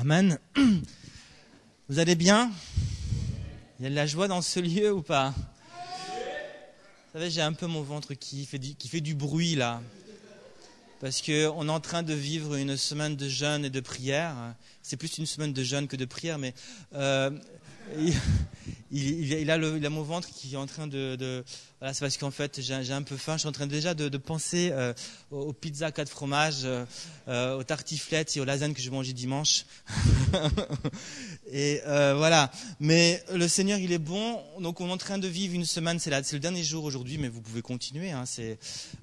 Amen. Vous allez bien? Il y a de la joie dans ce lieu ou pas? Vous savez, j'ai un peu mon ventre qui fait du, bruit là. Parce qu'on est en train de vivre une semaine de jeûne et de prière. C'est plus une semaine de jeûne que de prière, mais euh, il, a mon ventre qui est en train de. voilà, c'est parce qu'en fait, j'ai un peu faim. Je suis en train déjà de, penser euh, aux, pizzas quatre fromages, euh, aux tartiflettes et aux lasagnes que je manger dimanche. et euh, voilà. Mais le Seigneur, il est bon. Donc, on est en train de vivre une semaine. C'est le dernier jour aujourd'hui, mais vous pouvez continuer. Hein, c'est.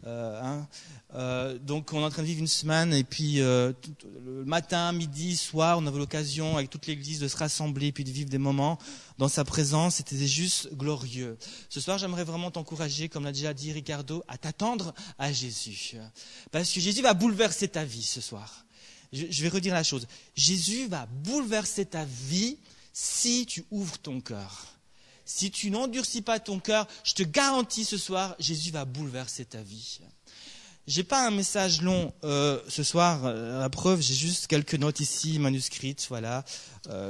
Hein, euh, donc on est en train de vivre une semaine et puis euh, le matin, midi, soir, on avait l'occasion avec toute l'Église de se rassembler et puis de vivre des moments dans sa présence. C'était juste glorieux. Ce soir, j'aimerais vraiment t'encourager, comme l'a déjà dit Ricardo, à t'attendre à Jésus, parce que Jésus va bouleverser ta vie ce soir. Je, vais redire la chose. Jésus va bouleverser ta vie si tu ouvres ton cœur. Si tu n'endurcis pas ton cœur, je te garantis ce soir, Jésus va bouleverser ta vie. J'ai pas un message long euh, ce soir. Euh, la preuve, j'ai juste quelques notes ici manuscrites, voilà. Euh,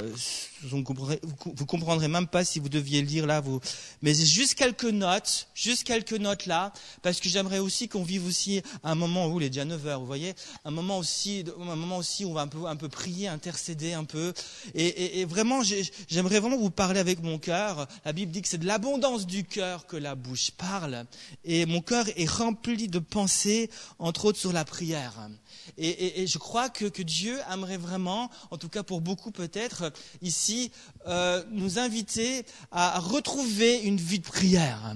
vous, comprendrez, vous, comprendrez même pas si vous deviez lire là, vous. Mais juste quelques notes, juste quelques notes là, parce que j'aimerais aussi qu'on vive aussi un moment où il est déjà 9 heures, vous voyez, un moment aussi, un moment aussi où on va un peu, un peu prier, intercéder un peu, et, et vraiment, j'aimerais vraiment vous parler avec mon cœur. La Bible dit que c'est de l'abondance du cœur que la bouche parle, et mon cœur est rempli de pensées, entre autres sur la prière. Et, je crois que, Dieu aimerait vraiment, en tout cas pour beaucoup peut-être ici, euh, nous inviter à retrouver une vie de prière.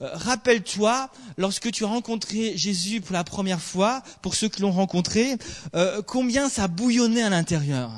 Euh, rappelle-toi, lorsque tu as rencontré Jésus pour la première fois, pour ceux qui l'ont rencontré, euh, combien ça bouillonnait à l'intérieur.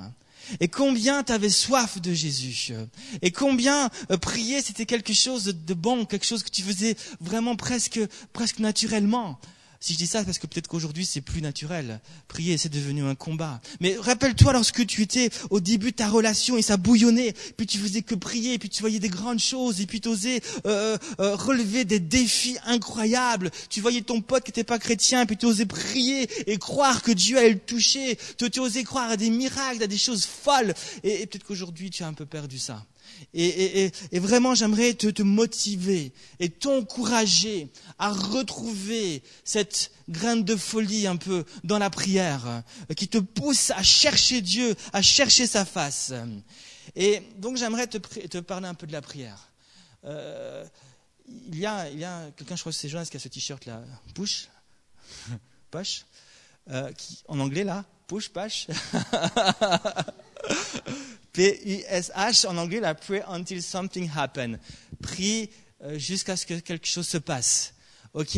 Et combien tu avais soif de Jésus. Et combien prier, c'était quelque chose de bon, quelque chose que tu faisais vraiment presque, presque naturellement. Si je dis ça, c'est parce que peut-être qu'aujourd'hui c'est plus naturel. Prier, c'est devenu un combat. Mais rappelle-toi lorsque tu étais au début de ta relation et ça bouillonnait, puis tu faisais que prier, puis tu voyais des grandes choses, et puis tu osais euh, euh, relever des défis incroyables. Tu voyais ton pote qui n'était pas chrétien, puis tu osais prier et croire que Dieu allait le toucher. Tu, osais croire à des miracles, à des choses folles. Et peut-être qu'aujourd'hui tu as un peu perdu ça. Et, vraiment, j'aimerais te, motiver et t'encourager à retrouver cette graine de folie un peu dans la prière, qui te pousse à chercher Dieu, à chercher sa face. Et donc, j'aimerais te, parler un peu de la prière. Euh, il y a, quelqu'un, je crois que c'est Jonas qui a ce t-shirt là, push, push, euh, qui, en anglais là, push, push. P-U-S-H, en anglais, la pray until something happen. Prie euh, jusqu'à ce que quelque chose se passe. OK?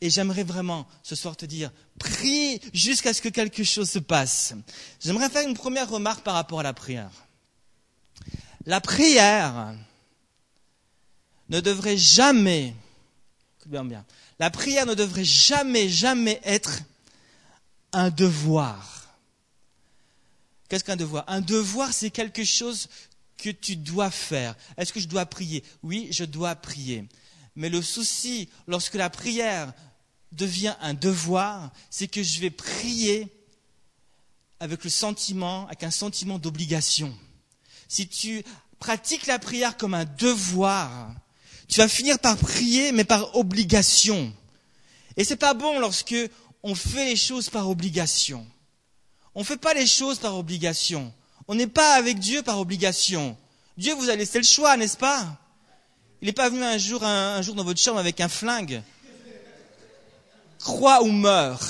Et j'aimerais vraiment ce soir te dire, prie jusqu'à ce que quelque chose se passe. J'aimerais faire une première remarque par rapport à la prière. La prière ne devrait jamais, bien bien, la prière ne devrait jamais, jamais être un devoir. Qu'est-ce qu'un devoir? Un devoir, c'est quelque chose que tu dois faire. Est-ce que je dois prier? Oui, je dois prier. Mais le souci, lorsque la prière devient un devoir, c'est que je vais prier avec le sentiment, avec un sentiment d'obligation. Si tu pratiques la prière comme un devoir, tu vas finir par prier, mais par obligation. Et c'est pas bon lorsque on fait les choses par obligation. On ne fait pas les choses par obligation. On n'est pas avec Dieu par obligation. Dieu vous a laissé le choix, n'est-ce pas? Il n'est pas venu un jour, un, jour dans votre chambre avec un flingue. Crois ou meurs.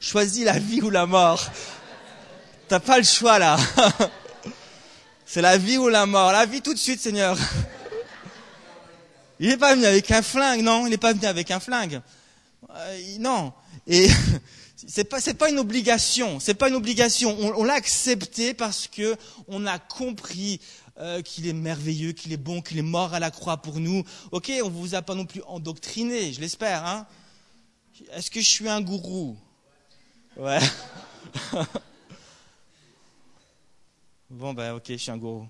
Choisis la vie ou la mort. T'as pas le choix là. C'est la vie ou la mort. La vie tout de suite, Seigneur. Il n'est pas venu avec un flingue, non? Il n'est pas venu avec un flingue. Euh, non. Et c'est pas c'est pas une obligation, c'est pas une obligation. On, l'a accepté parce que on a compris euh, qu'il est merveilleux, qu'il est bon, qu'il est mort à la croix pour nous. Ok, on vous a pas non plus endoctriné, je l'espère. Hein Est-ce que je suis un gourou? Ouais. bon ben ok, je suis un gourou.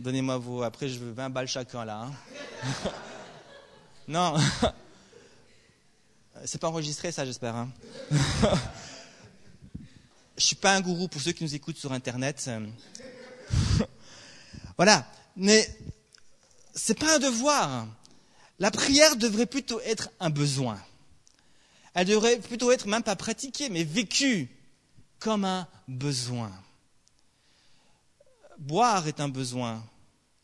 Donnez-moi vos. Après, je veux 20 balles chacun là. Hein non. C'est pas enregistré, ça, j'espère. Hein. je suis pas un gourou pour ceux qui nous écoutent sur Internet. voilà. Mais c'est pas un devoir. La prière devrait plutôt être un besoin. Elle devrait plutôt être même pas pratiquée, mais vécue comme un besoin. Boire est un besoin.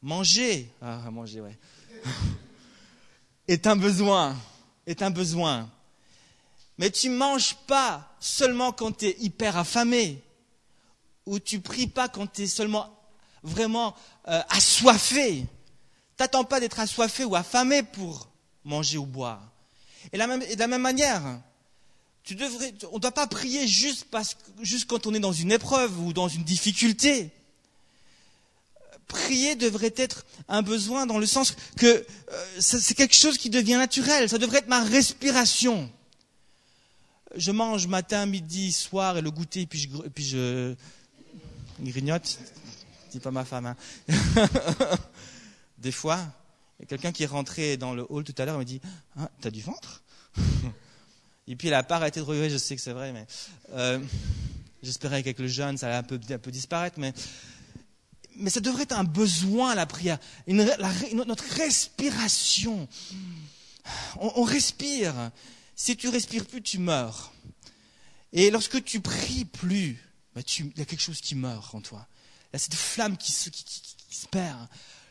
Manger, ah, manger, ouais, est un besoin, est un besoin. Mais tu manges pas seulement quand tu es hyper affamé, ou tu pries pas quand tu es seulement vraiment euh, assoiffé. T'attends pas d'être assoiffé ou affamé pour manger ou boire. Et, la même, de la même manière, tu devrais, on ne doit pas prier juste, parce, juste quand on est dans une épreuve ou dans une difficulté. Prier devrait être un besoin dans le sens que euh, c'est quelque chose qui devient naturel. Ça devrait être ma respiration. Je mange matin, midi, soir et le goûter, puis je, puis je grignote. Dis pas ma femme. Hein. Des fois, quelqu'un qui est rentré dans le hall tout à l'heure me dit ah, T'as du ventre Et puis elle n'a pas arrêté de regarder, je sais que c'est vrai, mais euh, j'espérais qu'avec le jeûne, ça allait un peu, disparaître, mais, ça devrait être un besoin, la prière. notre respiration. On, on, respire. Si tu respires plus, tu meurs. Et lorsque tu pries plus, bah il y a quelque chose qui meurt en toi. Il y a cette flamme qui se, perd.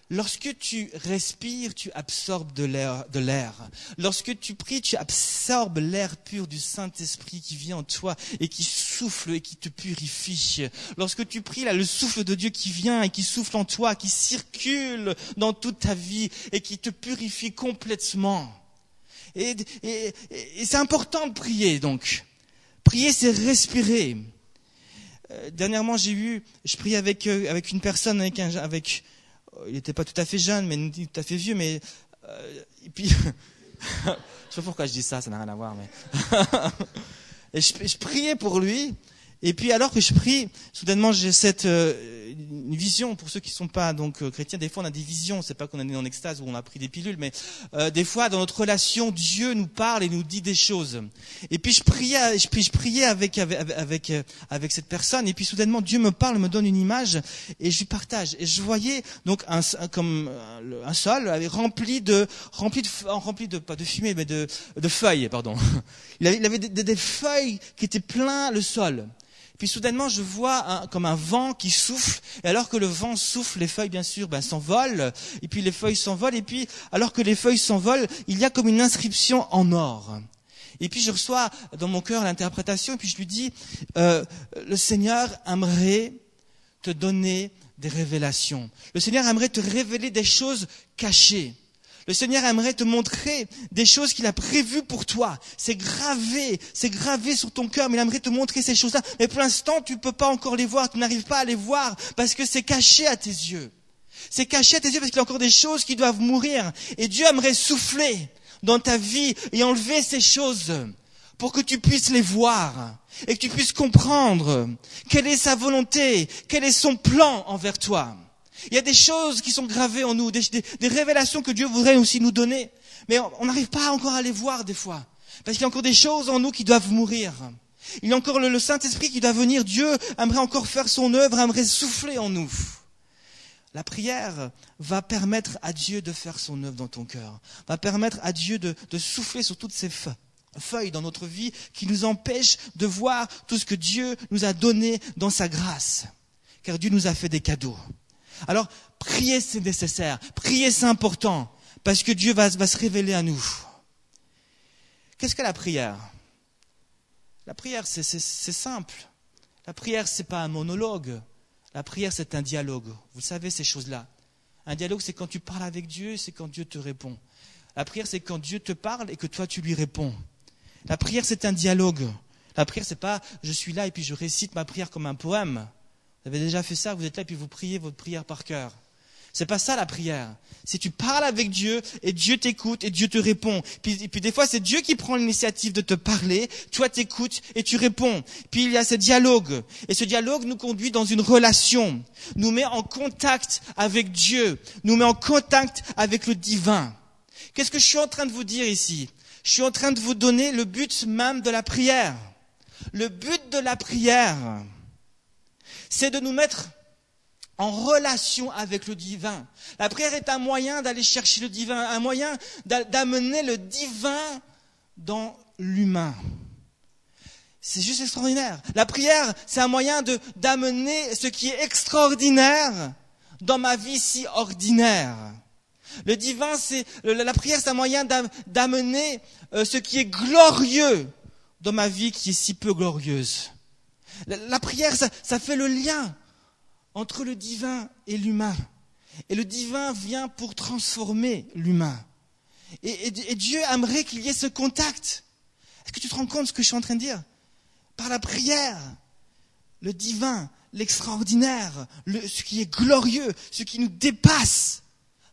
Lorsque tu respires, tu absorbes de l'air. Lorsque tu pries, tu absorbes l'air pur du Saint-Esprit qui vient en toi et qui souffle et qui te purifie. Lorsque tu pries, là, le souffle de Dieu qui vient et qui souffle en toi, qui circule dans toute ta vie et qui te purifie complètement. Et, c'est important de prier, donc. Prier, c'est respirer. Euh, dernièrement, j'ai eu, je prie avec, euh, avec une personne, avec, un, avec il n'était pas tout à fait jeune, mais tout à fait vieux, mais euh, et puis je sais pas pourquoi je dis ça, ça n'a rien à voir, mais et je, priais pour lui, et puis alors que je prie, soudainement j'ai cette euh, une vision pour ceux qui ne sont pas donc euh, chrétiens. Des fois on a des visions, c'est pas qu'on est en extase ou on a pris des pilules, mais euh, des fois dans notre relation Dieu nous parle et nous dit des choses. Et puis je priais, je, je priais avec avec avec, avec cette personne et puis soudainement Dieu me parle, me donne une image et je lui partage. Et je voyais donc un, comme un sol rempli de rempli de rempli de pas de fumée mais de de feuilles pardon. Il avait, il avait des, des feuilles qui étaient plein le sol. Puis soudainement, je vois comme un vent qui souffle. Et alors que le vent souffle, les feuilles, bien sûr, ben, s'envolent. Et puis les feuilles s'envolent. Et puis, alors que les feuilles s'envolent, il y a comme une inscription en or. Et puis je reçois dans mon cœur l'interprétation. Et puis je lui dis, euh, le Seigneur aimerait te donner des révélations. Le Seigneur aimerait te révéler des choses cachées. Le Seigneur aimerait te montrer des choses qu'il a prévues pour toi. C'est gravé, c'est gravé sur ton cœur, mais il aimerait te montrer ces choses-là. Mais pour l'instant, tu ne peux pas encore les voir, tu n'arrives pas à les voir parce que c'est caché à tes yeux. C'est caché à tes yeux parce qu'il y a encore des choses qui doivent mourir. Et Dieu aimerait souffler dans ta vie et enlever ces choses pour que tu puisses les voir et que tu puisses comprendre quelle est sa volonté, quel est son plan envers toi. Il y a des choses qui sont gravées en nous, des, révélations que Dieu voudrait aussi nous donner. Mais on n'arrive pas encore à les voir des fois. Parce qu'il y a encore des choses en nous qui doivent mourir. Il y a encore le, Saint-Esprit qui doit venir. Dieu aimerait encore faire son œuvre, aimerait souffler en nous. La prière va permettre à Dieu de faire son œuvre dans ton cœur, va permettre à Dieu de, de souffler sur toutes ces feuilles dans notre vie qui nous empêchent de voir tout ce que Dieu nous a donné dans sa grâce. Car Dieu nous a fait des cadeaux. Alors, prier, c'est nécessaire. Prier, c'est important. Parce que Dieu va, se révéler à nous. Qu'est-ce que la prière? La prière, c'est simple. La prière, c'est pas un monologue. La prière, c'est un dialogue. Vous savez ces choses-là. Un dialogue, c'est quand tu parles avec Dieu, c'est quand Dieu te répond. La prière, c'est quand Dieu te parle et que toi, tu lui réponds. La prière, c'est un dialogue. La prière, c'est pas je suis là et puis je récite ma prière comme un poème. Vous avez déjà fait ça, vous êtes là et puis vous priez votre prière par cœur. C'est pas ça la prière. C'est tu parles avec Dieu et Dieu t'écoute et Dieu te répond. Puis, et puis des fois c'est Dieu qui prend l'initiative de te parler, toi t'écoutes et tu réponds. Puis il y a ce dialogue et ce dialogue nous conduit dans une relation, nous met en contact avec Dieu, nous met en contact avec le divin. Qu'est-ce que je suis en train de vous dire ici? Je suis en train de vous donner le but même de la prière. Le but de la prière, c'est de nous mettre en relation avec le divin. La prière est un moyen d'aller chercher le divin, un moyen d'amener le divin dans l'humain. C'est juste extraordinaire. La prière, c'est un moyen d'amener ce qui est extraordinaire dans ma vie si ordinaire. Le divin, c'est la prière, c'est un moyen d'amener euh, ce qui est glorieux dans ma vie qui est si peu glorieuse. La, prière, ça, fait le lien entre le divin et l'humain. Et le divin vient pour transformer l'humain. Et, Dieu aimerait qu'il y ait ce contact. Est-ce que tu te rends compte de ce que je suis en train de dire? Par la prière, le divin, l'extraordinaire, ce qui est glorieux, ce qui nous dépasse,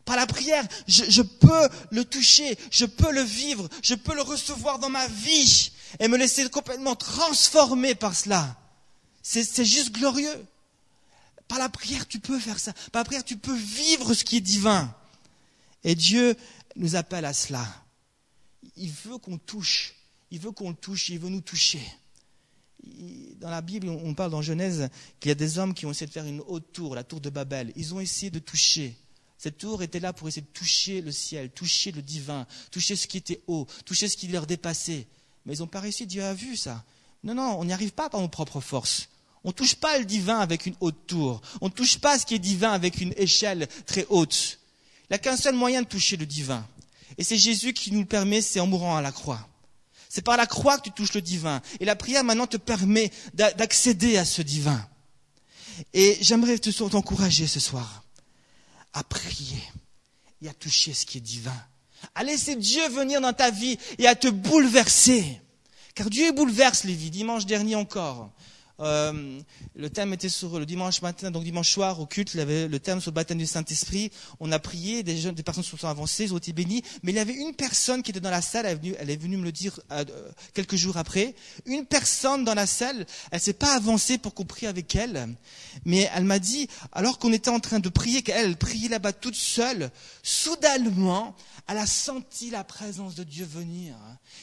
par la prière, je, peux le toucher, je peux le vivre, je peux le recevoir dans ma vie et me laisser complètement transformer par cela. C'est juste glorieux. Par la prière, tu peux faire ça. Par la prière, tu peux vivre ce qui est divin. Et Dieu nous appelle à cela. Il veut qu'on touche. Il veut qu'on le touche. Il veut nous toucher. Dans la Bible, on parle dans Genèse qu'il y a des hommes qui ont essayé de faire une haute tour, la tour de Babel. Ils ont essayé de toucher. Cette tour était là pour essayer de toucher le ciel, toucher le divin, toucher ce qui était haut, toucher ce qui leur dépassait. Mais ils n'ont pas réussi, Dieu a vu ça. Non, non, on n'y arrive pas par nos propres forces. On ne touche pas le divin avec une haute tour. On ne touche pas ce qui est divin avec une échelle très haute. Il n'y a qu'un seul moyen de toucher le divin. Et c'est Jésus qui nous le permet, c'est en mourant à la croix. C'est par la croix que tu touches le divin. Et la prière maintenant te permet d'accéder à ce divin. Et j'aimerais t'encourager ce soir à prier et à toucher ce qui est divin. À laisser Dieu venir dans ta vie et à te bouleverser. Car Dieu bouleverse les vies. Dimanche dernier encore, euh, le thème était sur le dimanche matin, donc dimanche soir au culte, il avait le thème sur le baptême du Saint-Esprit. On a prié, des, personnes se sont avancées, ils ont été bénis. Mais il y avait une personne qui était dans la salle, elle est venue, me le dire euh, quelques jours après. Une personne dans la salle, elle s'est pas avancée pour qu'on prie avec elle, mais elle m'a dit, alors qu'on était en train de prier, qu'elle elle priait là-bas toute seule, soudainement, elle a senti la présence de Dieu venir.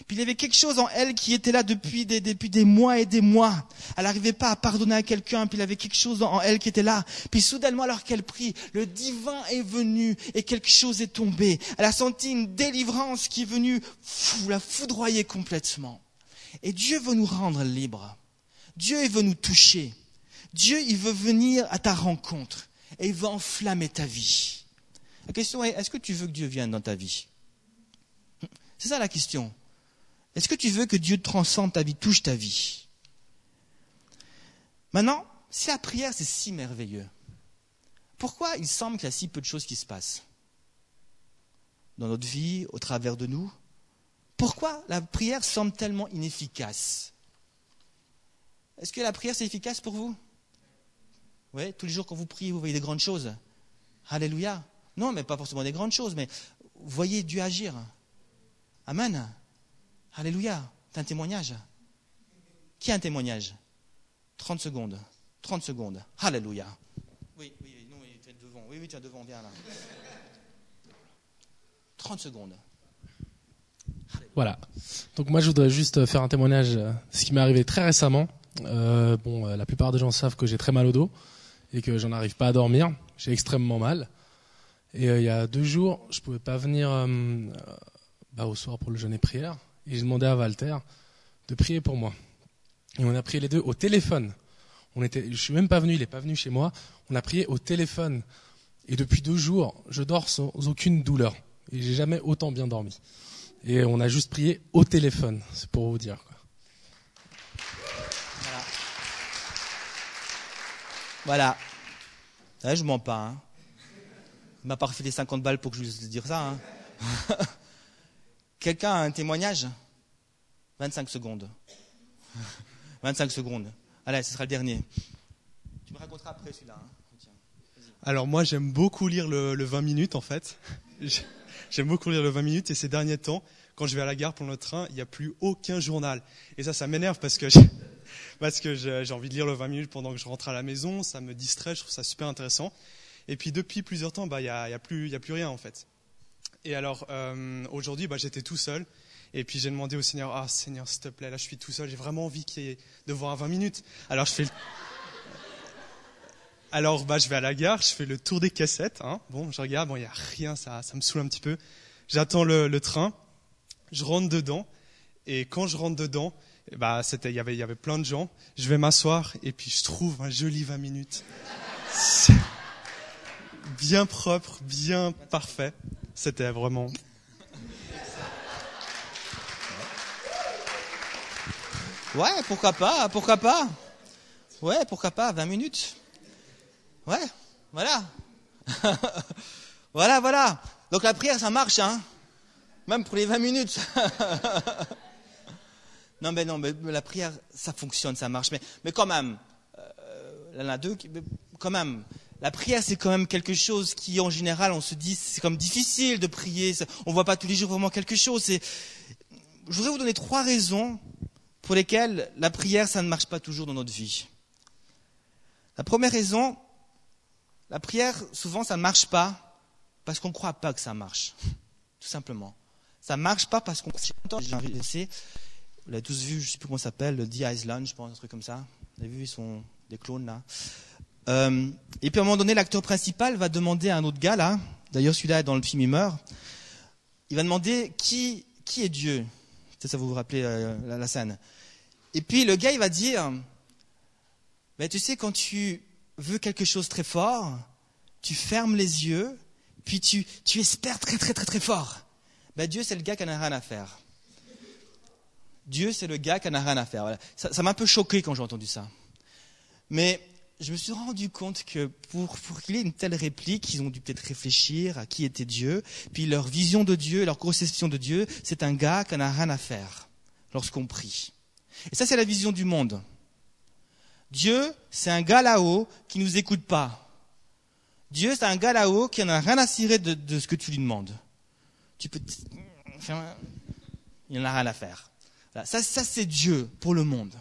Puis il y avait quelque chose en elle qui était là depuis des, depuis des mois et des mois. Elle pas à pardonner à quelqu'un, puis il avait quelque chose en elle qui était là. Puis soudainement, alors qu'elle prie, le divin est venu et quelque chose est tombé. Elle a senti une délivrance qui est venue la foudroyer complètement. Et Dieu veut nous rendre libres. Dieu il veut nous toucher. Dieu il veut venir à ta rencontre et il veut enflammer ta vie. La question est, est-ce que tu veux que Dieu vienne dans ta vie? C'est ça la question. Est-ce que tu veux que Dieu transcende ta vie, touche ta vie? Maintenant, si la prière c'est si merveilleux, pourquoi il semble qu'il y a si peu de choses qui se passent dans notre vie, au travers de nous? Pourquoi la prière semble tellement inefficace? Est-ce que la prière c'est efficace pour vous? Oui, tous les jours quand vous priez, vous voyez des grandes choses. Alléluia. Non, mais pas forcément des grandes choses, mais voyez Dieu agir. Amen. Alléluia. C'est un témoignage. Qui a un témoignage? 30 secondes. 30 secondes. Alléluia. Oui, oui, oui, non, tu es devant. Oui, oui, tu es devant, viens là. 30 secondes. Voilà. Donc moi, je voudrais juste faire un témoignage, ce qui m'est arrivé très récemment. Euh, bon, euh, la plupart des gens savent que j'ai très mal au dos et que j'en arrive pas à dormir. J'ai extrêmement mal. Et euh, il y a deux jours, je pouvais pas venir euh, bah, au soir pour le jeûne et prière. Et j'ai demandé à Walter de prier pour moi. Et on a prié les deux au téléphone. On était, je suis même pas venu, il est pas venu chez moi. On a prié au téléphone. Et depuis deux jours, je dors sans aucune douleur. Et j'ai jamais autant bien dormi. Et on a juste prié au téléphone. C'est pour vous dire. Quoi. Voilà. voilà. je mens pas. Hein. Il m'a pas refilé 50 balles pour que je vous dise ça. Hein. Quelqu'un a un témoignage? 25 secondes. 25 secondes. Allez, ce sera le dernier. Tu me raconteras après celui-là. Hein. Alors moi, j'aime beaucoup lire le, 20 minutes en fait. J'aime beaucoup lire le 20 minutes et ces derniers temps, quand je vais à la gare pour le train, il n'y a plus aucun journal. Et ça, ça m'énerve parce que parce que j'ai envie de lire le 20 minutes pendant que je rentre à la maison. Ça me distrait, je trouve ça super intéressant. Et puis depuis plusieurs temps, bah, il n'y a, y a, plus, a plus rien en fait. Et alors euh, aujourd'hui, bah, j'étais tout seul. Et puis j'ai demandé au Seigneur, ah Seigneur, s'il te plaît, là je suis tout seul, j'ai vraiment envie qu'il y ait de voir 20 minutes. Alors je fais le... Alors, bah, je vais à la gare, je fais le tour des cassettes. Hein. Bon, je regarde, bon, il y a rien, ça, ça me saoule un petit peu. J'attends le, train, je rentre dedans, et quand je rentre dedans, eh bah, y avait, il y avait plein de gens. Je vais m'asseoir, et puis je trouve un joli 20 minutes. Bien propre, bien parfait. C'était vraiment. Ouais, pourquoi pas, pourquoi pas. Ouais, pourquoi pas, 20 minutes. Ouais, voilà. voilà, voilà. Donc la prière, ça marche, hein. Même pour les 20 minutes. non, mais non, mais la prière, ça fonctionne, ça marche. Mais, mais quand même, il y a deux quand même, la prière, c'est quand même quelque chose qui, en général, on se dit, c'est comme difficile de prier. On voit pas tous les jours vraiment quelque chose. Je voudrais vous donner trois raisons pour lesquelles la prière, ça ne marche pas toujours dans notre vie. La première raison, la prière, souvent, ça ne marche pas parce qu'on ne croit pas que ça marche. Tout simplement. Ça ne marche pas parce qu'on... Vous l'avez tous vu, je ne sais plus comment ça s'appelle, le The Island, je pense, un truc comme ça. Vous avez vu, ils sont des clones là. Euh, et puis à un moment donné, l'acteur principal va demander à un autre gars là, d'ailleurs celui-là dans le film il meurt, il va demander qui, qui est Dieu. Ça, ça vous vous rappelez euh, la, scène. Et puis le gars il va dire, ben, tu sais quand tu veux quelque chose très fort, tu fermes les yeux, puis tu, tu espères très très très très fort. Ben, Dieu c'est le gars qui n'a rien à faire. Dieu c'est le gars qui n'a rien à faire. Ça m'a un peu choqué quand j'ai entendu ça. Mais je me suis rendu compte que pour, qu'il ait une telle réplique, ils ont dû peut-être réfléchir à qui était Dieu. Puis leur vision de Dieu, leur conception de Dieu, c'est un gars qui n'a rien à faire lorsqu'on prie. Et ça, c'est la vision du monde. Dieu, c'est un gars là-haut qui nous écoute pas. Dieu, c'est un gars là-haut qui n'a rien à cirer de, ce que tu lui demandes. Tu peux... Il n'en a rien à faire. Ça c'est Dieu pour le monde.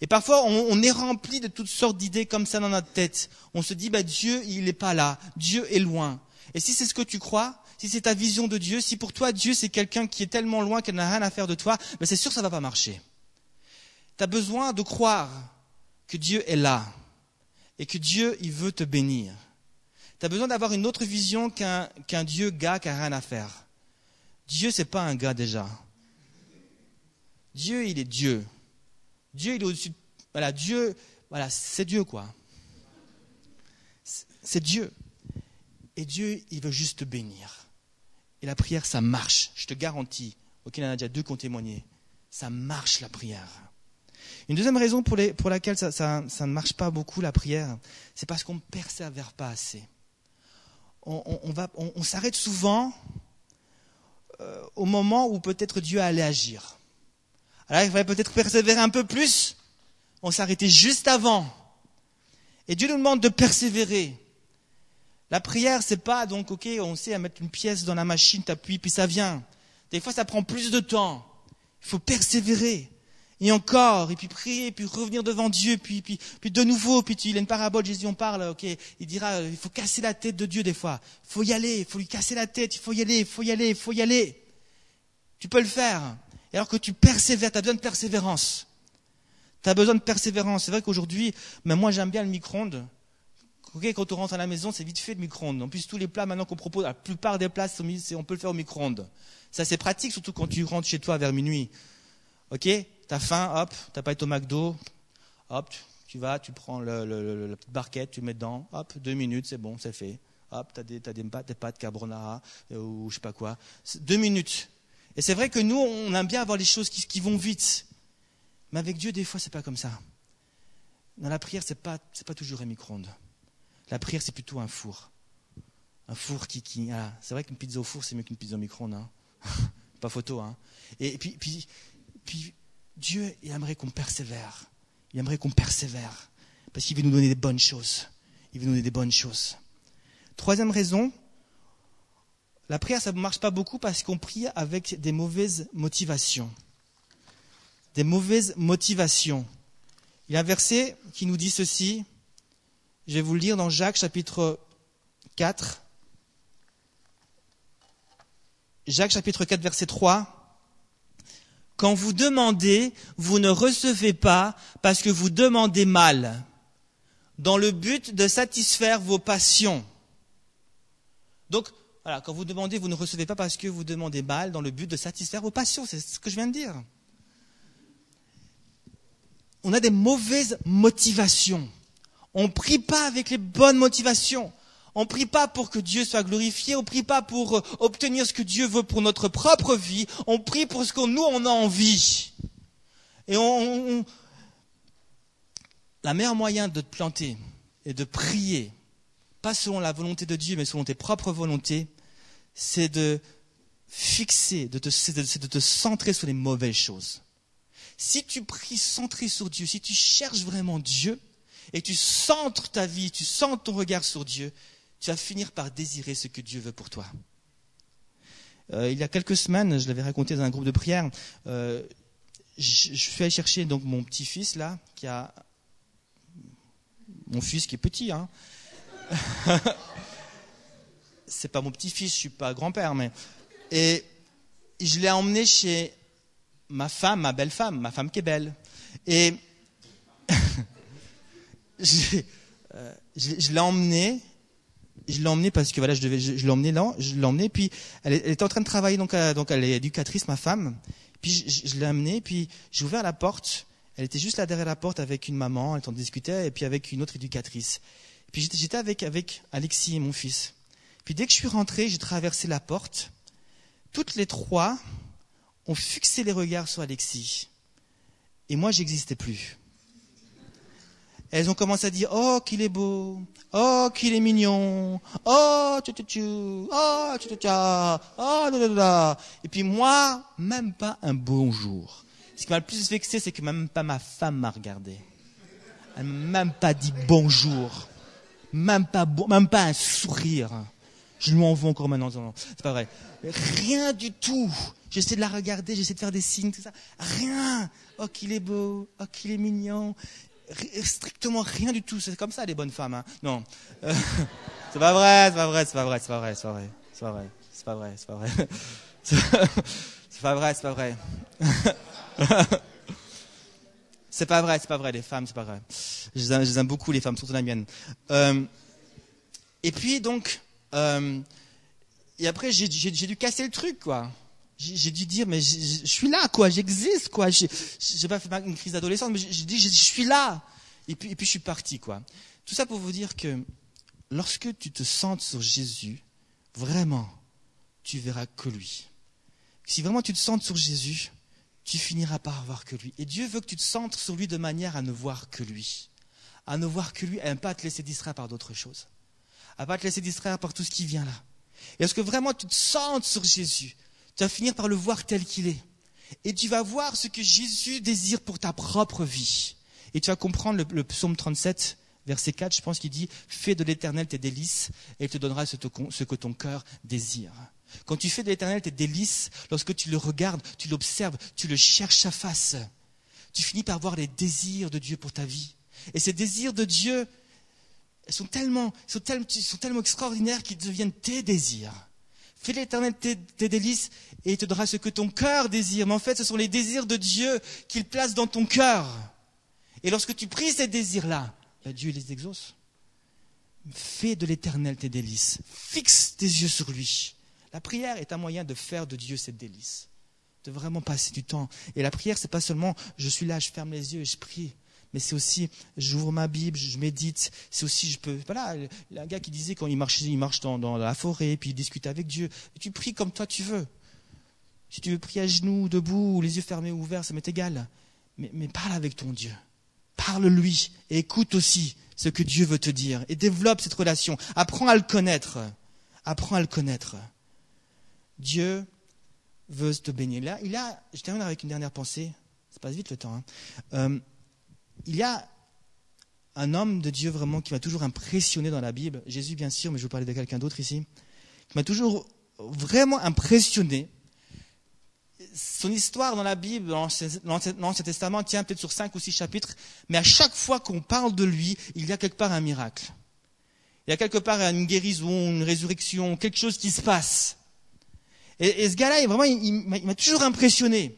Et parfois, on, est rempli de toutes sortes d'idées comme ça dans notre tête. On se dit, bah, Dieu, il n'est pas là. Dieu est loin. Et si c'est ce que tu crois, si c'est ta vision de Dieu, si pour toi, Dieu, c'est quelqu'un qui est tellement loin qu'elle n'a rien à faire de toi, ben c'est sûr que ça va pas marcher. Tu as besoin de croire que Dieu est là et que Dieu, il veut te bénir. Tu as besoin d'avoir une autre vision qu'un qu'un Dieu gars qui n'a rien à faire. Dieu, c'est pas un gars déjà. Dieu, il est Dieu. Dieu, il est au-dessus. de- Voilà, Dieu, voilà, c'est Dieu, quoi. C'est- Dieu. Et Dieu, il veut juste te bénir. Et la prière, ça marche. Je te garantis. Ok, il y en a déjà deux qui ont témoigné. Ça marche, la prière. Une deuxième raison pour, laquelle ça, ne marche pas beaucoup, la prière, c'est parce qu'on ne persévère pas assez. On s'arrête souvent euh, au moment où peut-être Dieu allait agir. Alors il fallait peut-être persévérer un peu plus. On s'arrêtait juste avant. Et Dieu nous demande de persévérer. La prière, c'est pas donc, ok, on sait à mettre une pièce dans la machine, t'appuies, puis ça vient. Des fois, ça prend plus de temps. Il faut persévérer. Et encore, et puis prier, puis revenir devant Dieu, puis, puis, puis de nouveau, puis il a une parabole, Jésus en parle, ok, il dira, il faut casser la tête de Dieu des fois. Il faut y aller, il faut lui casser la tête, il faut y aller, il faut y aller, il faut y aller. Tu peux le faire. Et alors que tu persévères, tu as besoin de persévérance. Tu as besoin de persévérance. C'est vrai qu'aujourd'hui, mais moi j'aime bien le micro-ondes. Quand on rentre à la maison, c'est vite fait le micro-ondes. En plus, tous les plats maintenant qu'on propose, la plupart des plats, on peut le faire au micro-ondes. Ça, c'est pratique, surtout quand tu rentres chez toi vers minuit. Ok, t'as faim, hop, t'as pas été au McDo, hop, tu vas, tu prends le, la petite barquette, tu mets dedans, hop, deux minutes, c'est bon, c'est fait. Hop, t'as des, t'as des pâtes, des pâtes carbonara euh, ou je sais pas quoi. Deux minutes. Et c'est vrai que nous, on aime bien avoir les choses qui, vont vite. Mais avec Dieu, des fois, c'est pas comme ça. Dans la prière, c'est pas, pas toujours un micro-ondes. La prière, c'est plutôt un four. Un four qui, voilà. c'est vrai qu'une pizza au four, c'est mieux qu'une pizza au micro-ondes. hein. pas photo, hein. Et puis, Dieu, il aimerait qu'on persévère. Il aimerait qu'on persévère. Parce qu'il veut nous donner des bonnes choses. Il veut nous donner des bonnes choses. Troisième raison, la prière, ça ne marche pas beaucoup parce qu'on prie avec des mauvaises motivations. Des mauvaises motivations. Il y a un verset qui nous dit ceci. Je vais vous le lire dans Jacques chapitre 4. Jacques chapitre 4 verset 3. Quand vous demandez, vous ne recevez pas parce que vous demandez mal. dans le but de satisfaire vos passions. Donc, quand vous demandez, vous ne recevez pas parce que vous demandez mal dans le but de satisfaire vos passions. C'est ce que je viens de dire. On a des mauvaises motivations. On ne prie pas avec les bonnes motivations. On ne prie pas pour que Dieu soit glorifié. On ne prie pas pour euh, obtenir ce que Dieu veut pour notre propre vie. On prie pour ce que nous, on a envie. Et on, la meilleure moyen de te planter et de prier, pas selon la volonté de Dieu, mais selon tes propres volontés, c'est de fixer, de te, de te centrer sur les mauvaises choses. Si tu pries centré sur Dieu, si tu cherches vraiment Dieu, et tu centres ta vie, tu centres ton regard sur Dieu, tu vas finir par désirer ce que Dieu veut pour toi. Euh, il y a quelques semaines, je l'avais raconté dans un groupe de prière, euh, je, je, suis allé chercher donc mon petit-fils là, qui a mon fils qui est petit, hein. c'est pas mon petit-fils, je suis pas grand-père, mais. Et je l'ai emmené chez ma femme, ma belle femme, ma femme qui est belle. Et je, euh, l'ai emmené, je l'ai emmené parce que voilà, je devais, l'ai emmené là, je l'ai emmené, puis elle, elle, était en train de travailler, donc, euh, donc elle est éducatrice, ma femme. Puis je, je l'ai amenée, puis j'ai ouvert la porte. Elle était juste là derrière la porte avec une maman, elle en discutait, et puis avec une autre éducatrice. Puis j'étais avec, avec Alexis, mon fils. Puis dès que je suis rentré, j'ai traversé la porte. Toutes les trois ont fixé les regards sur Alexis. Et moi, j'existais plus. Elles ont commencé à dire Oh, qu'il est beau, oh, qu'il est mignon, oh, tu tu tu, oh, tu tu tu, oh, da, da, da. Et puis moi, même pas un bonjour. Ce qui m'a le plus vexé, c'est que même pas ma femme m'a regardé. Elle m'a même pas dit bonjour même pas un sourire. Je lui en veux encore maintenant. Non, c'est pas vrai. Rien du tout. J'essaie de la regarder, j'essaie de faire des signes, tout ça. Rien. Oh, qu'il est beau. Oh, qu'il est mignon. Strictement rien du tout. C'est comme ça, les bonnes femmes. Hein. Non. Euh, c'est pas vrai, c'est pas vrai, c'est pas vrai, c'est pas vrai, c'est pas vrai. C'est pas vrai, c'est pas vrai, c'est pas vrai. C'est pas vrai, c'est pas vrai. C'est pas vrai, c'est pas vrai, les femmes, c'est pas vrai. Je les, aime, beaucoup, les femmes, surtout la mienne. Euh, et puis, donc, euh, et après, j'ai dû casser le truc, quoi. J'ai dû dire, mais je suis là, quoi, j'existe, quoi. J'ai pas fait une crise d'adolescence, mais j'ai dit, je suis là. Et puis, et puis, je suis parti, quoi. Tout ça pour vous dire que lorsque tu te sens sur Jésus, vraiment, tu verras que lui. Si vraiment tu te sens sur Jésus, tu finiras par voir que lui. Et Dieu veut que tu te centres sur lui de manière à ne voir que lui. À ne voir que lui et ne pas te laisser distraire par d'autres choses. À pas te laisser distraire par tout ce qui vient là. Et est-ce que vraiment tu te centres sur Jésus? Tu vas finir par le voir tel qu'il est. Et tu vas voir ce que Jésus désire pour ta propre vie. Et tu vas comprendre le, le psaume 37, verset 4, je pense qu'il dit, fais de l'éternel tes délices et il te donnera ce, ce que ton cœur désire. Quand tu fais de l'éternel tes délices, lorsque tu le regardes, tu l'observes, tu le cherches à face, tu finis par voir les désirs de Dieu pour ta vie. Et ces désirs de Dieu tellement, sont tellement, sont tellement extraordinaires qu'ils deviennent tes désirs. Fais l'éternel tes, tes, délices et il te donnera ce que ton cœur désire. Mais en fait, ce sont les désirs de Dieu qu'il place dans ton cœur. Et lorsque tu pries ces désirs-là, ben Dieu les exauce. Fais de l'éternel tes délices. Fixe tes yeux sur lui. La prière est un moyen de faire de Dieu cette délice, de vraiment passer du temps. Et la prière, c'est pas seulement je suis là, je ferme les yeux et je prie, mais c'est aussi j'ouvre ma Bible, je médite. C'est aussi je peux. Voilà, un gars qui disait quand il marche, il marche dans, la forêt, puis il discute avec Dieu. tu pries comme toi tu veux. Si tu veux prier à genoux, debout, ou les yeux fermés ou ouverts, ça m'est égal. Mais, mais parle avec ton Dieu. Parle-lui et écoute aussi ce que Dieu veut te dire et développe cette relation. Apprends à le connaître. Apprends à le connaître. Dieu veut te baigner. Là, il a, je termine avec une dernière pensée, ça passe vite le temps. Hein. Euh, il y a un homme de Dieu vraiment qui m'a toujours impressionné dans la Bible, Jésus bien sûr, mais je veux parler de quelqu'un d'autre ici, qui m'a toujours vraiment impressionné. Son histoire dans la Bible, dans l'Ancien Testament, tient peut-être sur cinq ou six chapitres, mais à chaque fois qu'on parle de lui, il y a quelque part un miracle. Il y a quelque part une guérison, une résurrection, quelque chose qui se passe. Et, ce gars-là, vraiment, il, m'a toujours impressionné.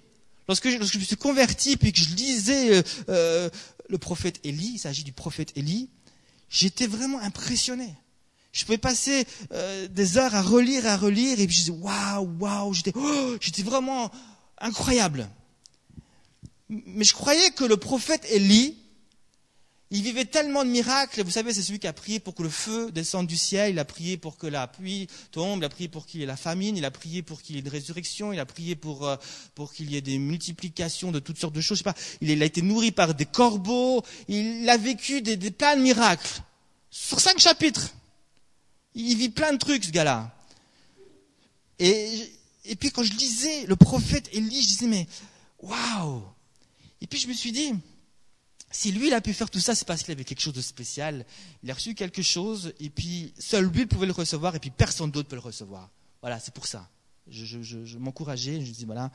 Lorsque je, lorsque je, me suis converti, puis que je lisais euh, euh, le prophète Élie, il s'agit du prophète Élie, j'étais vraiment impressionné. Je pouvais passer euh, des heures à relire, à relire, et puis je disais waouh, waouh, j'étais, oh, j'étais vraiment incroyable. Mais je croyais que le prophète Élie, il vivait tellement de miracles. Vous savez, c'est celui qui a prié pour que le feu descende du ciel. Il a prié pour que la pluie tombe. Il a prié pour qu'il y ait la famine. Il a prié pour qu'il y ait une résurrection. Il a prié pour, euh, pour qu'il y ait des multiplications de toutes sortes de choses. Je sais pas. Il, a été nourri par des corbeaux. Il a vécu des, des plein de miracles. Sur cinq chapitres. Il vit plein de trucs, ce gars-là. Et, et puis quand je lisais le prophète Élie, je disais, mais waouh Et puis je me suis dit, si lui, il a pu faire tout ça, c'est parce qu'il avait quelque chose de spécial. Il a reçu quelque chose, et puis seul lui pouvait le recevoir, et puis personne d'autre peut le recevoir. Voilà, c'est pour ça. Je, je, m'encourageais, je dis voilà.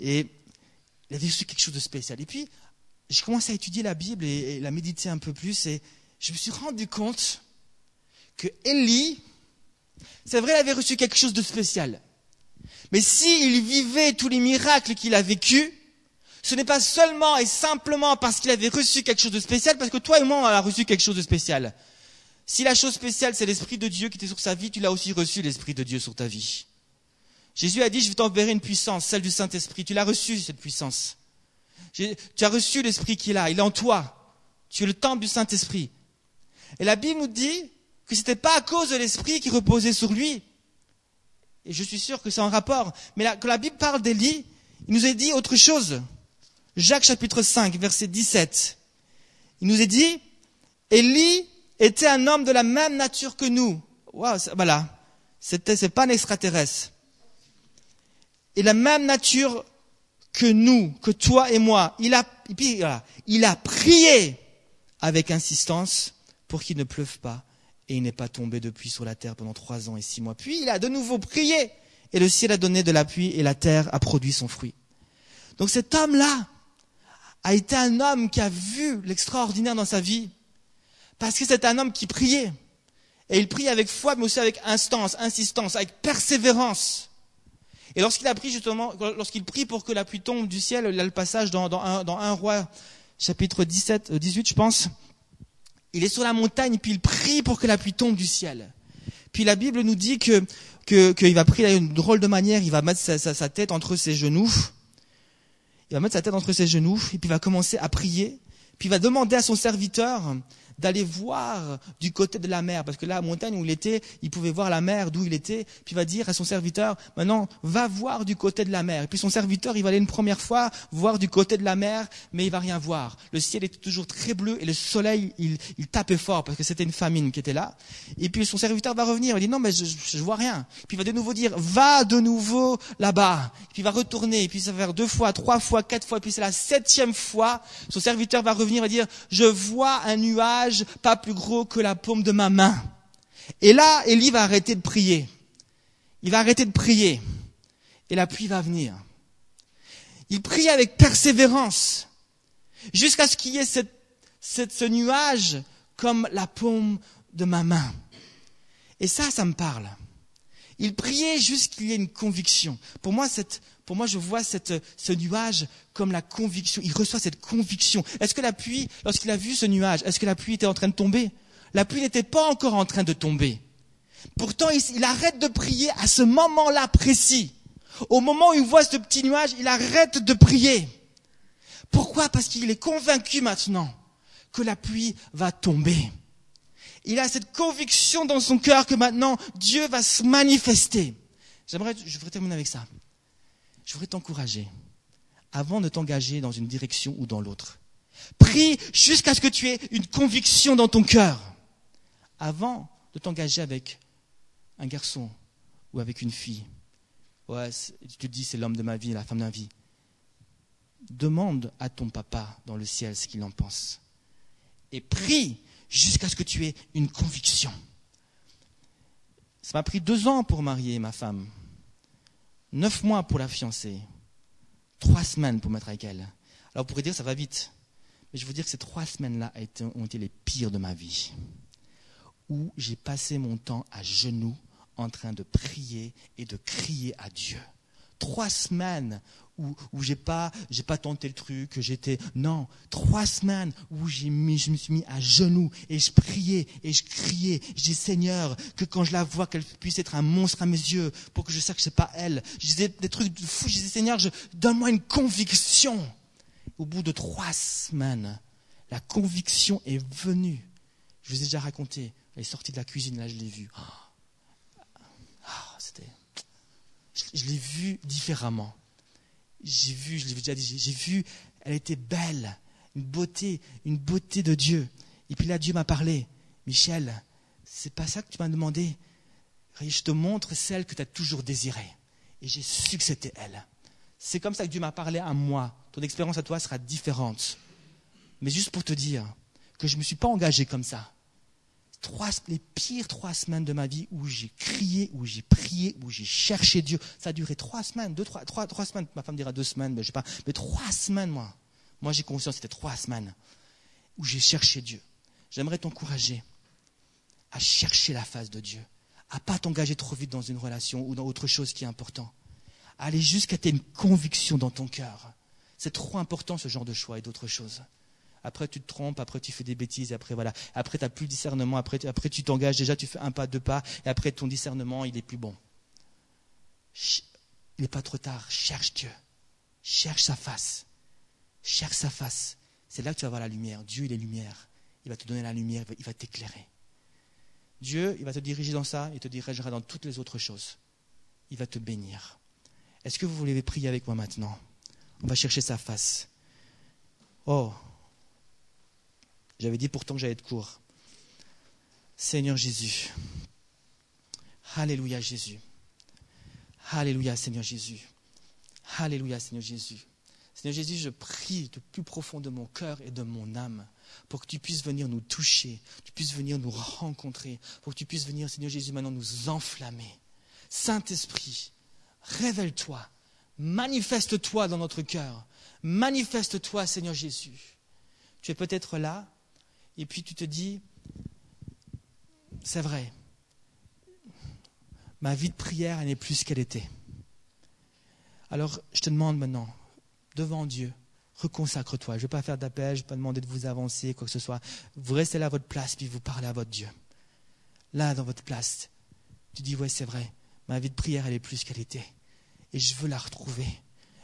Et il avait reçu quelque chose de spécial. Et puis, j'ai commencé à étudier la Bible et, la méditer un peu plus, et je me suis rendu compte que Élie, c'est vrai, il avait reçu quelque chose de spécial. Mais s'il vivait tous les miracles qu'il a vécus, ce n'est pas seulement et simplement parce qu'il avait reçu quelque chose de spécial, parce que toi et moi, on a reçu quelque chose de spécial. Si la chose spéciale, c'est l'Esprit de Dieu qui était sur sa vie, tu l'as aussi reçu, l'Esprit de Dieu sur ta vie. Jésus a dit, je vais t'enverrer une puissance, celle du Saint-Esprit. Tu l'as reçu, cette puissance. Tu as reçu l'Esprit qui est là, il est en toi. Tu es le temple du Saint-Esprit. Et la Bible nous dit que ce n'était pas à cause de l'Esprit qui reposait sur lui. Et je suis sûr que c'est en rapport. Mais quand la Bible parle d'Élie, il nous a dit autre chose. Jacques chapitre 5, verset 17. Il nous est dit, Élie était un homme de la même nature que nous. Wow, voilà. C'était, c'est pas un extraterrestre. Et la même nature que nous, que toi et moi. Il a, puis, il a prié avec insistance pour qu'il ne pleuve pas. Et il n'est pas tombé depuis sur la terre pendant trois ans et six mois. Puis il a de nouveau prié. Et le ciel a donné de la pluie et la terre a produit son fruit. Donc cet homme-là, a été un homme qui a vu l'extraordinaire dans sa vie, parce que c'est un homme qui priait. Et il prie avec foi, mais aussi avec instance, insistance, avec persévérance. Et lorsqu'il a pris justement, lorsqu'il prie pour que la pluie tombe du ciel, a le passage dans, un, roi, chapitre 17, 18, euh, je pense. Il est sur la montagne, puis il prie pour que la pluie tombe du ciel. Puis la Bible nous dit que qu'il va prier d'une drôle de manière, il va mettre sa tête entre ses genoux, il va mettre sa tête entre ses genoux, et puis il va commencer à prier, puis il va demander à son serviteur d'aller voir du côté de la mer, parce que là, la montagne où il était, il pouvait voir la mer d'où il était, puis il va dire à son serviteur, maintenant, va voir du côté de la mer. Et puis son serviteur, il va aller une première fois voir du côté de la mer, mais il va rien voir. Le ciel était toujours très bleu et le soleil, il, il tapait fort parce que c'était une famine qui était là. Et puis son serviteur va revenir, il dit, non, mais je, je vois rien. Puis il va de nouveau dire, va de nouveau là-bas. Puis il va retourner, et puis ça va faire deux fois, trois fois, quatre fois, puis c'est la septième fois, son serviteur va revenir et dire, je vois un nuage pas plus gros que la paume de ma main. Et là, Élie va arrêter de prier. Il va arrêter de prier. Et la pluie va venir. Il prie avec persévérance. Jusqu'à ce qu'il y ait ce nuage comme la paume de ma main. Et ça, ça me parle. Il priait jusqu'il y ait une conviction. Pour moi, cette, pour moi, je vois ce nuage comme la conviction. Il reçoit cette conviction. Est-ce que la pluie, lorsqu'il a vu ce nuage, est-ce que la pluie était en train de tomber? La pluie n'était pas encore en train de tomber. Pourtant, il, arrête de prier à ce moment-là précis. Au moment où il voit ce petit nuage, il arrête de prier. Pourquoi? Parce qu'il est convaincu maintenant que la pluie va tomber. Il a cette conviction dans son cœur que maintenant Dieu va se manifester. J'aimerais, terminer avec ça je voudrais t'encourager, avant de t'engager dans une direction ou dans l'autre, prie jusqu'à ce que tu aies une conviction dans ton cœur, avant de t'engager avec un garçon ou avec une fille. Ouais, tu te dis c'est l'homme de ma vie, la femme de ma vie. Demande à ton papa dans le ciel ce qu'il en pense. Et prie jusqu'à ce que tu aies une conviction. Ça m'a pris deux ans pour marier ma femme neuf mois pour la fiancer, trois semaines pour mettre avec elle. Alors vous pourrez dire ça va vite, mais je veux dire que ces trois semaines-là ont été les pires de ma vie, où j'ai passé mon temps à genoux en train de prier et de crier à Dieu. Trois semaines où, où j'ai pas, j'ai pas tenté le truc, j'étais, non, trois semaines où j'ai mis, je me suis mis à genoux et je priais et je criais. Je dis, Seigneur, que quand je la vois, qu'elle puisse être un monstre à mes yeux pour que je sache que c'est pas elle. Je disais des trucs de fou. Je disais, Seigneur, donne-moi une conviction. Au bout de trois semaines, la conviction est venue. Je vous ai déjà raconté. Elle est sortie de la cuisine, là, je l'ai vue. Ah, c'était, je l'ai vue différemment j'ai vu, je l'ai déjà dit, j'ai vu, elle était belle, une beauté, une beauté de Dieu. Et puis là, Dieu m'a parlé. Michel, c'est pas ça que tu m'as demandé. Je te montre celle que tu as toujours désirée. Et j'ai su que c'était elle. C'est comme ça que Dieu m'a parlé à moi. Ton expérience à toi sera différente. Mais juste pour te dire que je ne me suis pas engagé comme ça les pires trois semaines de ma vie où j'ai crié, où j'ai prié, où j'ai cherché Dieu. Ça a duré trois semaines, deux, trois, trois, semaines. Ma femme dira deux semaines, mais je sais pas. Mais trois semaines, moi. Moi, j'ai conscience, c'était trois semaines où j'ai cherché Dieu. J'aimerais t'encourager à chercher la face de Dieu, à pas t'engager trop vite dans une relation ou dans autre chose qui est important. À aller jusqu'à tes une conviction dans ton cœur. C'est trop important ce genre de choix et d'autres choses après tu te trompes, après tu fais des bêtises, après voilà, après tu n'as plus de discernement, après, après tu t'engages, déjà tu fais un pas, deux pas, et après ton discernement, il est plus bon. Il n'est pas trop tard, cherche Dieu, cherche sa face, cherche sa face. C'est là que tu vas voir la lumière. Dieu, il est lumière. Il va te donner la lumière, il va t'éclairer. Dieu, il va te diriger dans ça, il te dirigera dans toutes les autres choses. Il va te bénir. Est-ce que vous voulez prier avec moi maintenant? On va chercher sa face. Oh, j'avais dit pourtant que j'allais être court. Seigneur Jésus. Alléluia Jésus. Alléluia Seigneur Jésus. Alléluia Seigneur Jésus. Seigneur Jésus, je prie du plus profond de mon cœur et de mon âme pour que tu puisses venir nous toucher, tu puisses venir nous rencontrer, pour que tu puisses venir, Seigneur Jésus, maintenant nous enflammer. Saint-Esprit, révèle-toi, manifeste-toi dans notre cœur, manifeste-toi, Seigneur Jésus. Tu es peut-être là, et puis tu te dis, c'est vrai, ma vie de prière, n'est plus ce qu'elle était. Alors, je te demande maintenant, devant Dieu, reconsacre-toi. Je ne vais pas faire d'appel, je ne vais pas demander de vous avancer, quoi que ce soit. Vous restez là à votre place, puis vous parlez à votre Dieu. Là, dans votre place, tu dis, ouais, c'est vrai, ma vie de prière, elle est plus ce qu'elle était. Et je veux la retrouver.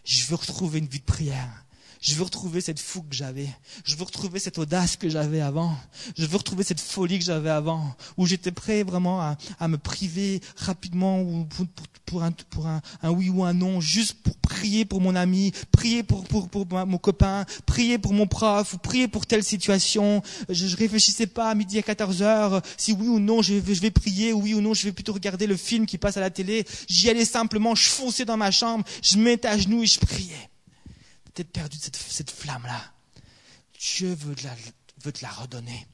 Je veux retrouver une vie de prière. Je veux retrouver cette fougue que j'avais. Je veux retrouver cette audace que j'avais avant. Je veux retrouver cette folie que j'avais avant, où j'étais prêt vraiment à, à, me priver rapidement ou pour, pour, pour, un, pour un, oui ou un non, juste pour prier pour mon ami, prier pour, pour, pour mon copain, prier pour mon prof, ou prier pour telle situation. Je, je réfléchissais pas à midi à 14 heures si oui ou non je vais, je vais prier, ou oui ou non je vais plutôt regarder le film qui passe à la télé. J'y allais simplement, je fonçais dans ma chambre, je mettais à genoux et je priais perdu cette, cette flamme-là. Dieu veut te, la, veut te la redonner.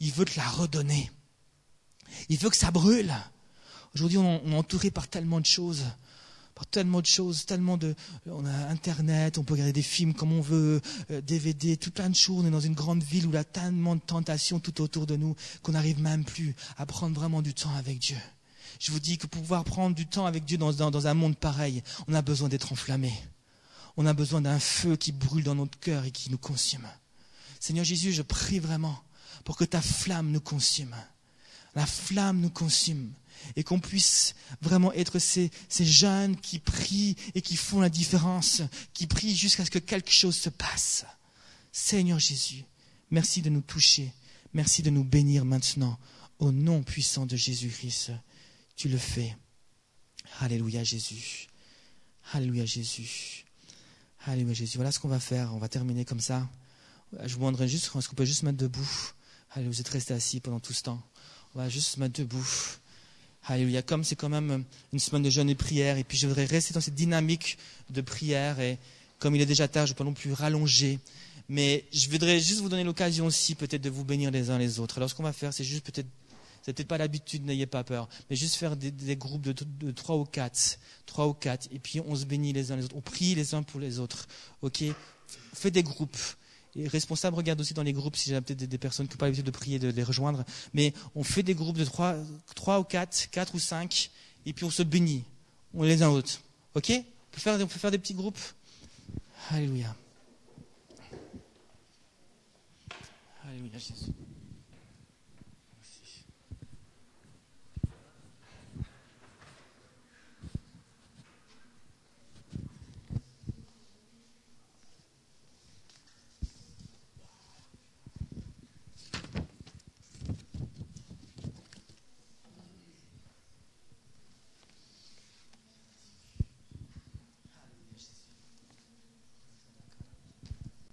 Il veut te la redonner. Il veut que ça brûle. Aujourd'hui, on, est entouré par tellement de choses par tellement de choses, tellement de, on a Internet, on peut regarder des films comme on veut, DVD, euh, tout plein de choses. On est dans une grande ville où il y a tellement de tentations tout autour de nous qu'on n'arrive même plus à prendre vraiment du temps avec Dieu. Je vous dis que pour pouvoir prendre du temps avec Dieu dans, dans un monde pareil, on a besoin d'être enflammé on a besoin d'un feu qui brûle dans notre cœur et qui nous consume. Seigneur Jésus, je prie vraiment pour que ta flamme nous consume. La flamme nous consume et qu'on puisse vraiment être ces, ces, jeunes qui prient et qui font la différence, qui prient jusqu'à ce que quelque chose se passe. Seigneur Jésus, merci de nous toucher, merci de nous bénir maintenant au nom puissant de Jésus-Christ. Tu le fais. Alléluia Jésus. Alléluia Jésus. Alléluia Jésus. Voilà ce qu'on va faire. On va terminer comme ça. Je vous demanderai juste, est-ce qu'on peut juste mettre debout? Allez, vous êtes restés assis pendant tout ce temps. On va juste se mettre debout. Alléluia. Comme c'est quand même une semaine de jeûne et prière, et puis je voudrais rester dans cette dynamique de prière, et comme il est déjà tard, je ne vais pas non plus rallonger. Mais je voudrais juste vous donner l'occasion aussi peut-être de vous bénir les uns les autres. Alors ce qu'on va faire, c'est juste peut-être c'est peut-être pas l'habitude, n'ayez pas peur. Mais juste faire des, groupes de, trois ou quatre. Trois ou quatre. Et puis on se bénit les uns les autres. On prie les uns pour les autres. OK? Faites des groupes. Et responsable, regarde aussi dans les groupes si j'ai peut-être des, personnes qui n'ont pas l'habitude de prier, de les rejoindre. Mais on fait des groupes de trois, trois ou quatre, quatre ou cinq. Et puis on se bénit. On les uns aux autres. OK? On peut faire, on peut faire des petits groupes? Alléluia. Alléluia Jésus.